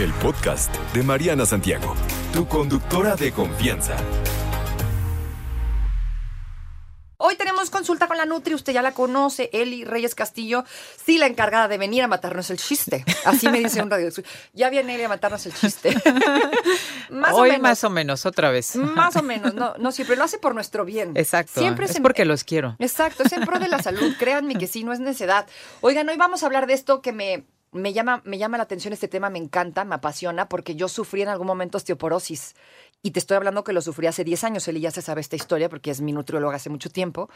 El podcast de Mariana Santiago, tu conductora de confianza. Hoy tenemos consulta con la Nutri, usted ya la conoce, Eli Reyes Castillo, sí la encargada de venir a matarnos el chiste. Así me dice un radio. Ya viene Eli a matarnos el chiste. más Hoy o menos, más o menos, otra vez. Más o menos, no, no siempre lo hace por nuestro bien. Exacto. Siempre es porque los quiero. Exacto, es en pro de la salud, créanme que sí, no es necedad. Oigan, hoy vamos a hablar de esto que me me llama, me llama la atención este tema, me encanta, me apasiona, porque yo sufrí en algún momento osteoporosis. Y te estoy hablando que lo sufrí hace 10 años. Él ya se sabe esta historia porque es mi nutrióloga hace mucho tiempo.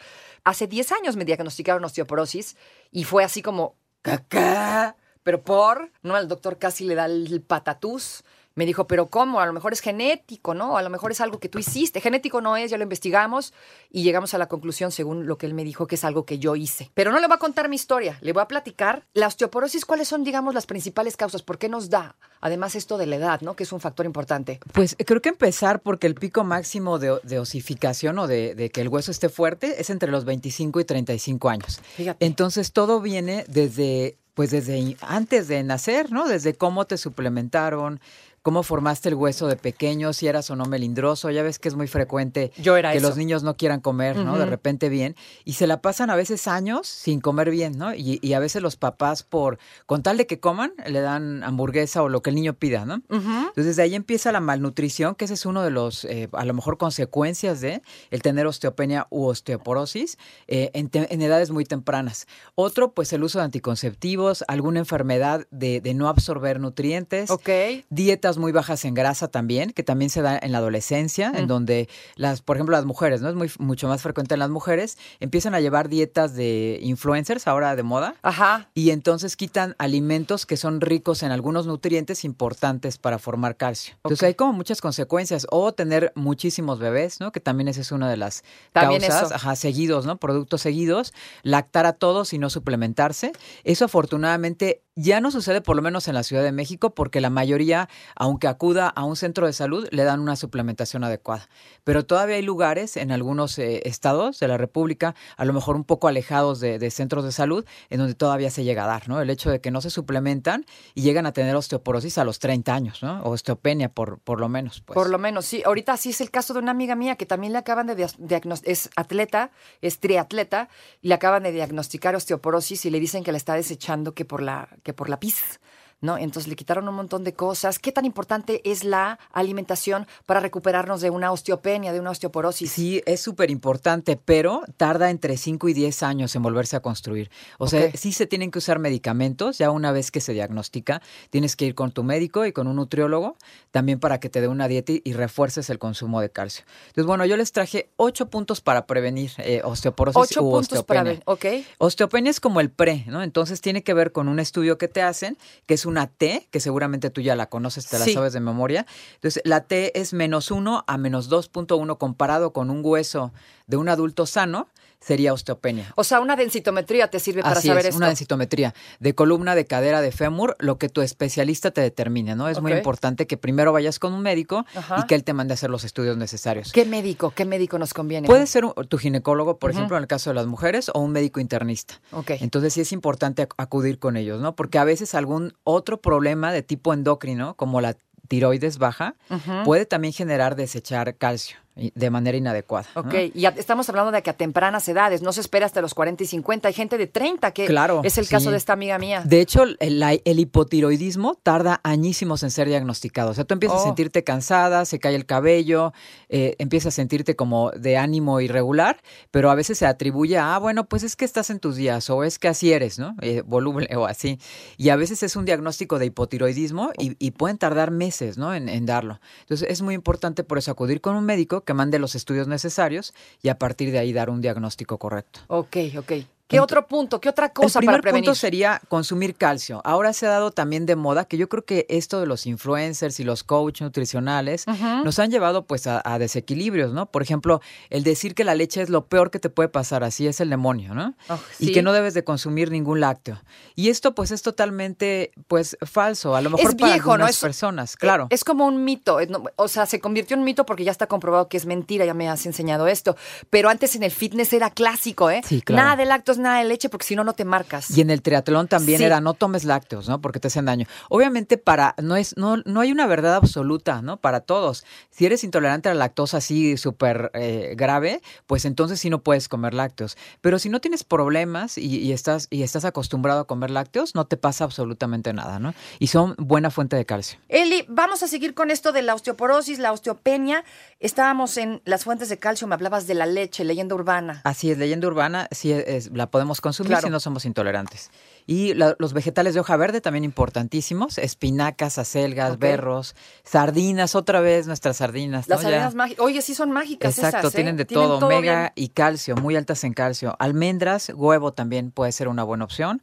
Hace 10 años me diagnosticaron osteoporosis y fue así como, ¡cacá! Pero por, ¿no? Al doctor casi le da el patatús me dijo, pero ¿cómo? A lo mejor es genético, ¿no? A lo mejor es algo que tú hiciste. Genético no es, ya lo investigamos y llegamos a la conclusión, según lo que él me dijo, que es algo que yo hice. Pero no le voy a contar mi historia, le voy a platicar la osteoporosis, cuáles son, digamos, las principales causas, por qué nos da. Además, esto de la edad, ¿no? Que es un factor importante. Pues creo que empezar porque el pico máximo de, osificación o de, que el hueso esté fuerte es entre los 25 y 35 años. Fíjate. Entonces, todo viene desde pues desde antes de nacer, ¿no? Desde cómo te suplementaron, cómo formaste el hueso de pequeño, si eras o no melindroso. Ya ves que es muy frecuente que los niños no quieran comer, ¿no? De repente bien. Y se la pasan a veces años sin comer bien, ¿no? Y, a veces los papás, por con tal de que coman, le dan hamburguesa o lo que el niño pida, ¿no? Entonces de ahí empieza la malnutrición, que ese es uno de los, eh, a lo mejor, consecuencias de el tener osteopenia u osteoporosis eh, en, edades muy tempranas. Otro, pues el uso de anticonceptivos, alguna enfermedad de, de no absorber nutrientes. Ok. Dietas muy bajas en grasa también, que también se da en la adolescencia, en donde las, por ejemplo, las mujeres, ¿no? Es muy mucho más frecuente en las mujeres, empiezan a llevar dietas de influencers ahora de moda. Ajá. Y entonces quitan alimentos que son ricos en algunos nutrientes importantes para formar calcio. Entonces hay como muchas consecuencias. O tener muchísimos bebés, ¿no? Que también esa es una de las causas. Ajá, seguidos, ¿no? Productos seguidos. Lactar a todos y no suplementarse. Eso afortunadamente ya no sucede por lo menos en la Ciudad de México porque la mayoría, aunque acuda a un centro de salud, le dan una suplementación adecuada. Pero todavía hay lugares en algunos eh, estados de la República, a lo mejor un poco alejados de, centros de salud, en donde todavía se llega a dar, ¿no? El hecho de que no se suplementan y llegan a tener osteoporosis a los 30 años, ¿no? O osteopenia por, por lo menos. Pues. Por lo menos, sí. Ahorita sí es el caso de una amiga mía que también le acaban de diagnosticar, es atleta, es triatleta, y le acaban de diagnosticar osteoporosis y le dicen que la está desechando que por la que por la pis. ¿No? Entonces le quitaron un montón de cosas. ¿Qué tan importante es la alimentación para recuperarnos de una osteopenia, de una osteoporosis? Sí, es súper importante, pero tarda entre 5 y 10 años en volverse a construir. O sea, sí se tienen que usar medicamentos, ya una vez que se diagnostica, tienes que ir con tu médico y con un nutriólogo también para que te dé una dieta y refuerces el consumo de calcio. Entonces, bueno, yo les traje ocho puntos para prevenir eh, osteoporosis ocho puntos Para ok. Osteopenia es como el pre, ¿no? Entonces tiene que ver con un estudio que te hacen, que es una T, que seguramente tú ya la conoces, te la sabes de memoria. Entonces, la T es menos 1 a menos 2.1 comparado con un hueso de un adulto sano sería osteopenia. O sea, una densitometría te sirve para saber es, Una densitometría de columna, de cadera, de fémur, lo que tu especialista te determine, ¿no? Es muy importante que primero vayas con un médico y que él te mande a hacer los estudios necesarios. ¿Qué médico? ¿Qué médico nos conviene? Puede ser tu ginecólogo, por ejemplo, en el caso de las mujeres, o un médico internista. Ok. Entonces sí es importante acudir con ellos, ¿no? Porque a veces algún otro problema de tipo endocrino, como la tiroides baja, puede también generar desechar calcio de manera inadecuada. Ok, y estamos hablando de que a tempranas edades, no se espera hasta los 40 y 50, hay gente de 30 que claro, es el caso de esta amiga mía. De hecho, el, hipotiroidismo tarda añísimos en ser diagnosticado. O sea, tú empiezas a oh. sentirte cansada, se cae el cabello, eh, empiezas a sentirte como de ánimo irregular, pero a veces se atribuye a, ah, bueno, pues es que estás en tus días o es que así eres, ¿no? Eh, voluble o así. Y a veces es un diagnóstico de hipotiroidismo y, pueden tardar meses, ¿no? En, en darlo. Entonces, es muy importante por eso acudir con un médico que mande los estudios necesarios y a partir de ahí dar un diagnóstico correcto. Ok, ok. ¿Qué otro punto? ¿Qué otra cosa el primer para prevenir? punto sería consumir calcio. Ahora se ha dado también de moda que yo creo que esto de los influencers y los coach nutricionales nos han llevado pues a, desequilibrios, ¿no? Por ejemplo, el decir que la leche es lo peor que te puede pasar, así es el demonio, ¿no? Oh, y que no debes de consumir ningún lácteo. Y esto pues es totalmente pues falso, a lo mejor es para viejo, algunas ¿no? personas, claro. Es como un mito, o sea, se convirtió en mito porque ya está comprobado que es mentira, ya me has enseñado esto, pero antes en el fitness era clásico, ¿eh? Sí, claro. Nada de lácteos, nada de leche porque si no no te marcas. Y en el triatlón también Sí. era no tomes lácteos, ¿no? Porque te hacen daño. Obviamente para no es no no hay una verdad absoluta, ¿no? Para todos. Si eres intolerante a la lactosa así súper eh, grave, pues entonces sí no puedes comer lácteos. Pero si no tienes problemas y, y estás y estás acostumbrado a comer lácteos, no te pasa absolutamente nada, ¿no? Y son buena fuente de calcio. Eli, vamos a seguir con esto de la osteoporosis, la osteopenia. Estábamos en las fuentes de calcio, me hablabas de la leche, leyenda urbana. Así es, leyenda urbana, sí es- la podemos consumir Claro. si no somos intolerantes. Y la- los vegetales de hoja verde también importantísimos, espinacas, acelgas, berros, sardinas, otra vez nuestras sardinas. Las sardinas mágicas. Oye, sí son mágicas Exacto, esas, ¿eh? tienen de todo, omega y calcio, muy altas en calcio. Almendras, huevo también puede ser una buena opción.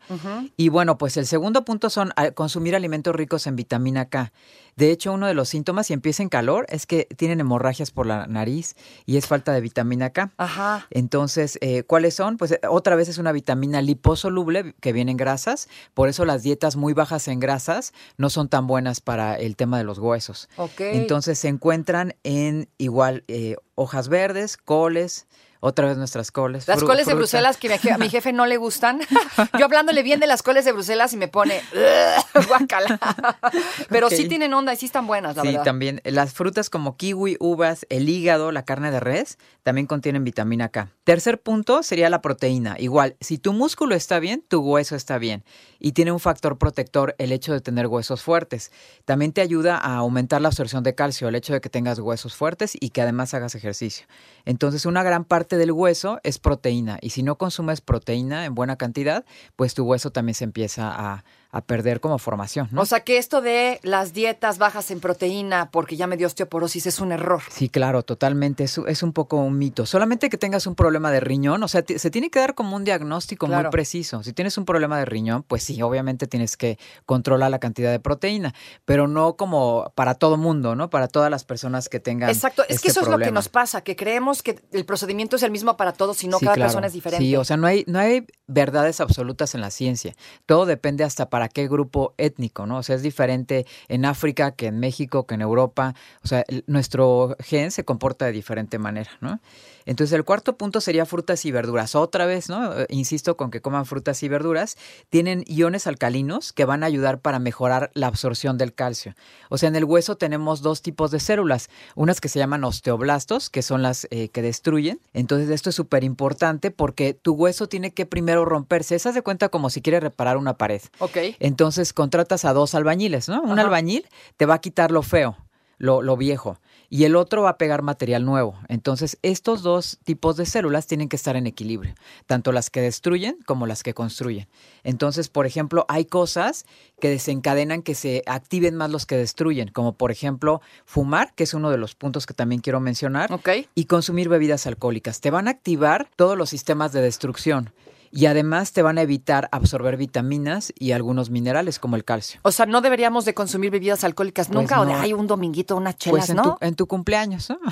Y bueno, pues el segundo punto son ah, consumir alimentos ricos en vitamina K. De hecho, uno de los síntomas, si empieza en calor, es que tienen hemorragias por la nariz y es falta de vitamina K. Ajá. Entonces, eh, ¿cuáles son? Pues eh, otra vez es una vitamina liposoluble que viene en grasas, por eso las dietas muy bajas en grasas no son tan buenas para el tema de los huesos. Entonces se encuentran en igual eh, hojas verdes, coles, otra vez nuestras coles. Las coles de. Bruselas que a mi jefe no le gustan. Yo hablándole bien de las coles de Bruselas y me pone "Ugh, guácala. Pero sí tienen onda y sí están buenas, la Sí, verdad. también eh, las frutas como kiwi, uvas, el hígado, la carne de res, también contienen vitamina K. Tercer punto sería la proteína. Igual, si tu músculo está bien, tu hueso está bien. Y tiene un factor protector el hecho de tener huesos fuertes. También te ayuda a aumentar la absorción de calcio, el hecho de que tengas huesos fuertes y que además hagas ejercicio. Entonces, una gran del hueso es proteína. Y si no consumes proteína en buena cantidad, pues tu hueso también se empieza a, a perder como formación. ¿no? O sea que esto de las dietas bajas en proteína porque ya me dio osteoporosis es un error. Sí, claro, totalmente. Es, es un poco un mito. Solamente que tengas un problema de riñón, o sea, se tiene que dar como un diagnóstico Claro. muy preciso. Si tienes un problema de riñón, pues sí, obviamente tienes que controlar la cantidad de proteína, pero no como para todo mundo, ¿no? Para todas las personas que tengan. Exacto, es que este eso es lo que nos pasa, que creemos que el procedimiento es el mismo para todos, sino Sí, cada claro. persona es diferente. Sí, o sea, no hay, no hay verdades absolutas en la ciencia. Todo depende hasta para qué grupo étnico, ¿no? O sea, es diferente en África que en México, que en Europa. O sea, nuestro gen se comporta de diferente manera, ¿no? Entonces, el cuarto punto sería frutas y verduras. Otra vez, ¿no? Eh, Insisto con que coman frutas y verduras. Tienen iones alcalinos que van a ayudar para mejorar la absorción del calcio. O sea, en el hueso tenemos dos tipos de células. Unas que se llaman osteoblastos, que son las eh, que destruyen. Entonces, esto es súper importante porque tu hueso tiene que primero romperse. Esa de cuenta como si quieres reparar una pared. Ok. Entonces contratas a dos albañiles, ¿no? Un Ajá. albañil te va a quitar lo feo, lo, lo viejo, y el otro va a pegar material nuevo. Entonces, estos dos tipos de células tienen que estar en equilibrio, tanto las que destruyen como las que construyen. Entonces, por ejemplo, hay cosas que desencadenan que se activen más los que destruyen, como por ejemplo fumar, que es uno de los puntos que también quiero mencionar, y consumir bebidas alcohólicas. Te van a activar todos los sistemas de destrucción. Y además te van a evitar absorber vitaminas y algunos minerales como el calcio. O sea, no deberíamos de consumir bebidas alcohólicas Pues nunca o de no. ay, un dominguito, unas chelas, Pues en, ¿no? tu, en tu cumpleaños, ¿no?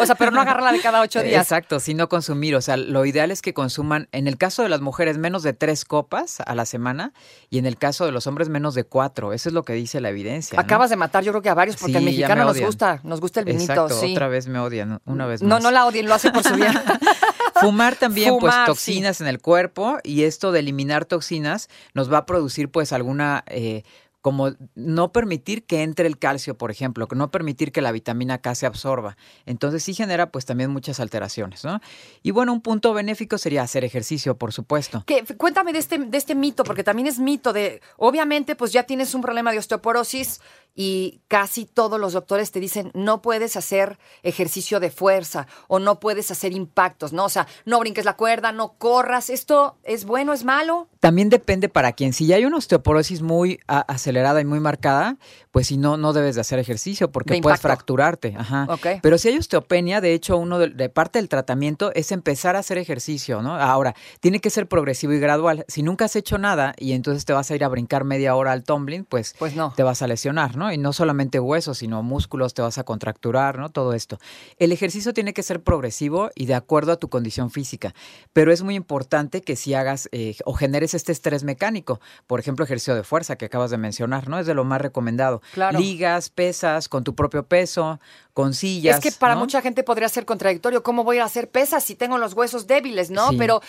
O sea, pero no agarrarla de cada ocho días. Exacto, sino consumir. O sea, lo ideal es que consuman, en el caso de las mujeres, menos de tres copas a la semana y en el caso de los hombres, menos de cuatro. Eso es lo que dice la evidencia. ¿no? Acabas de matar, yo creo que a varios, porque Sí, al mexicano me nos gusta, nos gusta el vinito, Exacto, sí. otra vez me odian, una vez No, más. no la odien, lo hace por su bien. Fumar también, Fumar, pues toxinas en el cuerpo y esto de eliminar toxinas nos va a producir pues alguna... eh, como no permitir que entre el calcio, por ejemplo, que no permitir que la vitamina K se absorba. Entonces sí genera pues también muchas alteraciones, ¿no? Y bueno, un punto benéfico sería hacer ejercicio, por supuesto. Que, cuéntame de este, de este mito, porque también es mito de, obviamente, pues ya tienes un problema de osteoporosis y casi todos los doctores te dicen no puedes hacer ejercicio de fuerza o no puedes hacer impactos, ¿no? O sea, no brinques la cuerda, no corras. ¿Esto es bueno, es malo? También depende para quién. Si ya hay una osteoporosis muy acelerada y muy marcada, pues si no, no debes de hacer ejercicio porque puedes fracturarte. Ajá. Pero si hay osteopenia, de hecho, uno de, parte del tratamiento es empezar a hacer ejercicio, ¿no? Ahora, tiene que ser progresivo y gradual. Si nunca has hecho nada y entonces te vas a ir a brincar media hora al tumbling, pues, pues no. te vas a lesionar, ¿no? Y no solamente huesos, sino músculos, te vas a contracturar, ¿no? Todo esto. El ejercicio tiene que ser progresivo y de acuerdo a tu condición física. Pero es muy importante que si hagas eh, o generes este estrés mecánico. Por ejemplo, ejercicio de fuerza que acabas de mencionar, ¿no? Es de lo más recomendado. Claro. Ligas, pesas, con tu propio peso, con sillas. Es que para mucha gente podría ser contradictorio. ¿Cómo voy a hacer pesas si tengo los huesos débiles, no? Pero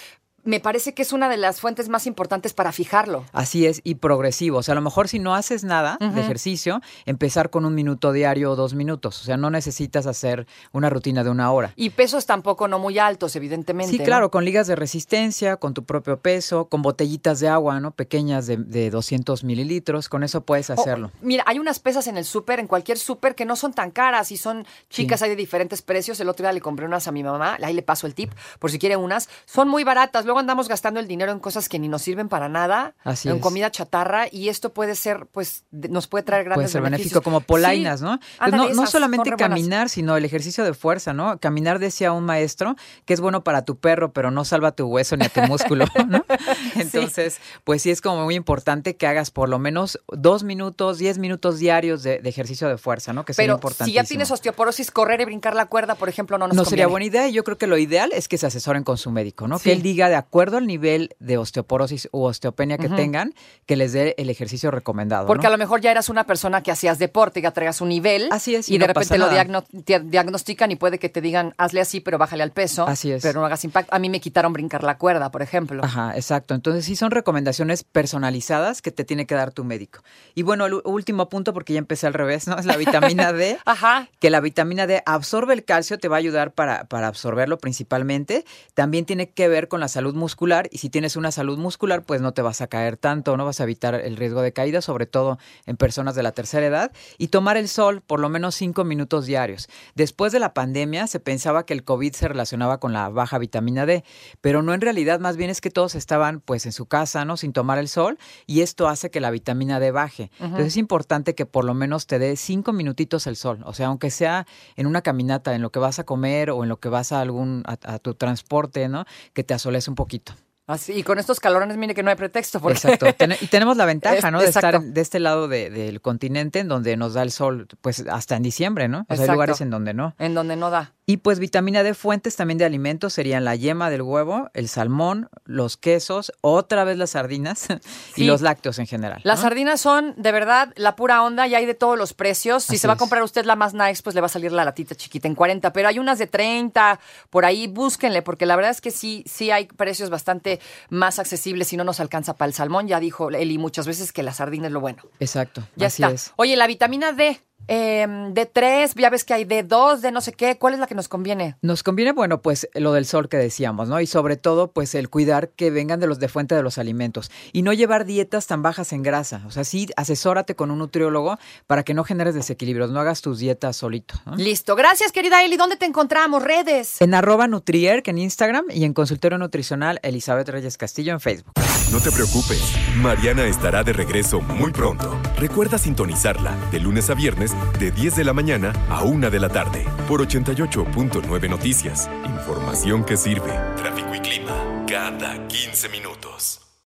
me parece que es una de las fuentes más importantes para fijarlo. Así es, y progresivo. O sea, a lo mejor si no haces nada de ejercicio, empezar con un minuto diario o dos minutos. O sea, no necesitas hacer una rutina de una hora. Y pesos tampoco no muy altos, evidentemente. Sí, claro, con ligas de resistencia, con tu propio peso, con botellitas de agua, ¿no? Pequeñas de, de 200 mililitros, con eso puedes hacerlo. mira, hay unas pesas en el súper, en cualquier súper, que no son tan caras y son chicas, hay de diferentes precios. El otro día le compré unas a mi mamá, ahí le paso el tip, por si quiere unas. Son muy baratas luego andamos gastando el dinero en cosas que ni nos sirven para nada, en comida chatarra, y esto puede ser, pues, nos puede traer grandes Puede ser benéfico como polainas, ¿no? Pues no, no solamente caminar, sino el ejercicio de fuerza, ¿no? Caminar decía un maestro que es bueno para tu perro, pero no salva tu hueso ni a tu músculo, ¿no? Entonces, pues sí es como muy importante que hagas por lo menos dos minutos, diez minutos diarios de, ejercicio de fuerza, ¿no? Que pero importante. si ya tienes osteoporosis, correr y brincar la cuerda, por ejemplo, no nos No sería buena idea. Yo creo que lo ideal es que se asesoren con su médico, ¿no? Que él diga de acuerdo al nivel de osteoporosis u osteopenia que tengan, que les dé el ejercicio recomendado. Porque a lo mejor ya eras una persona que hacías deporte, y ya traigas un nivel. Así es. Y, de repente lo diagnostican y puede que te digan, hazle así, pero bájale al peso. Así es. Pero no hagas impacto. A mí me quitaron brincar la cuerda, por ejemplo. Ajá, exacto. Entonces sí son recomendaciones personalizadas que te tiene que dar tu médico. Y bueno, el último punto, porque ya empecé al revés, ¿no? Es la vitamina D. Ajá. Que la vitamina D absorbe el calcio, te va a ayudar para, para absorberlo principalmente. También tiene que ver con la salud muscular y si tienes una salud muscular, pues no te vas a caer tanto, no vas a evitar el riesgo de caída, sobre todo en personas de la tercera edad. Y tomar el sol por lo menos cinco minutos diarios. Después de la pandemia se pensaba que el COVID se relacionaba con la baja vitamina D, pero no en realidad, más bien es que todos estaban pues en su casa, ¿no? Sin tomar el sol y esto hace que la vitamina D baje. Entonces es importante que por lo menos te dé cinco minutitos el sol, o sea, aunque sea en una caminata, en lo que vas a comer o en lo que vas a algún a, tu transporte, ¿no? Que te asoles un poquito. Así, y con estos calorones, mire que no hay pretexto. Exacto. y tenemos la ventaja, ¿no? De estar de este lado del continente en donde nos da el sol, pues hasta en diciembre, ¿no? O sea, hay lugares en donde no. En donde no da. Y pues vitamina D, fuentes también de alimentos serían la yema del huevo, el salmón, los quesos, otra vez las sardinas y los lácteos en general. Las sardinas son de verdad la pura onda y hay de todos los precios. Si se va a comprar usted la más nice, pues le va a salir la latita chiquita en 40, pero hay unas de 30, por ahí búsquenle, porque la verdad es que sí, sí hay precios bastante más accesibles si no nos alcanza para el salmón. Ya dijo Eli muchas veces que la sardina es lo bueno. Exacto. Ya está. Oye, la vitamina D, eh, de tres, ya ves que hay de dos, de no sé qué, ¿cuál es la que nos conviene? Nos conviene, bueno, pues lo del sol que decíamos, ¿no? Y sobre todo, pues el cuidar que vengan de los de fuente de los alimentos y no llevar dietas tan bajas en grasa. O sea, sí, asesórate con un nutriólogo para que no generes desequilibrios, no hagas tus dietas solito. Listo. Gracias, querida Eli. ¿Dónde te encontramos? Redes. En arroba Nutrier, en Instagram, y en consultorio nutricional Elizabeth Reyes Castillo en Facebook. No te preocupes, Mariana estará de regreso muy pronto. Recuerda sintonizarla de lunes a viernes de 10 de la mañana a 1 de la tarde por 88.9 Noticias. Información que sirve. Tráfico y clima cada 15 minutos.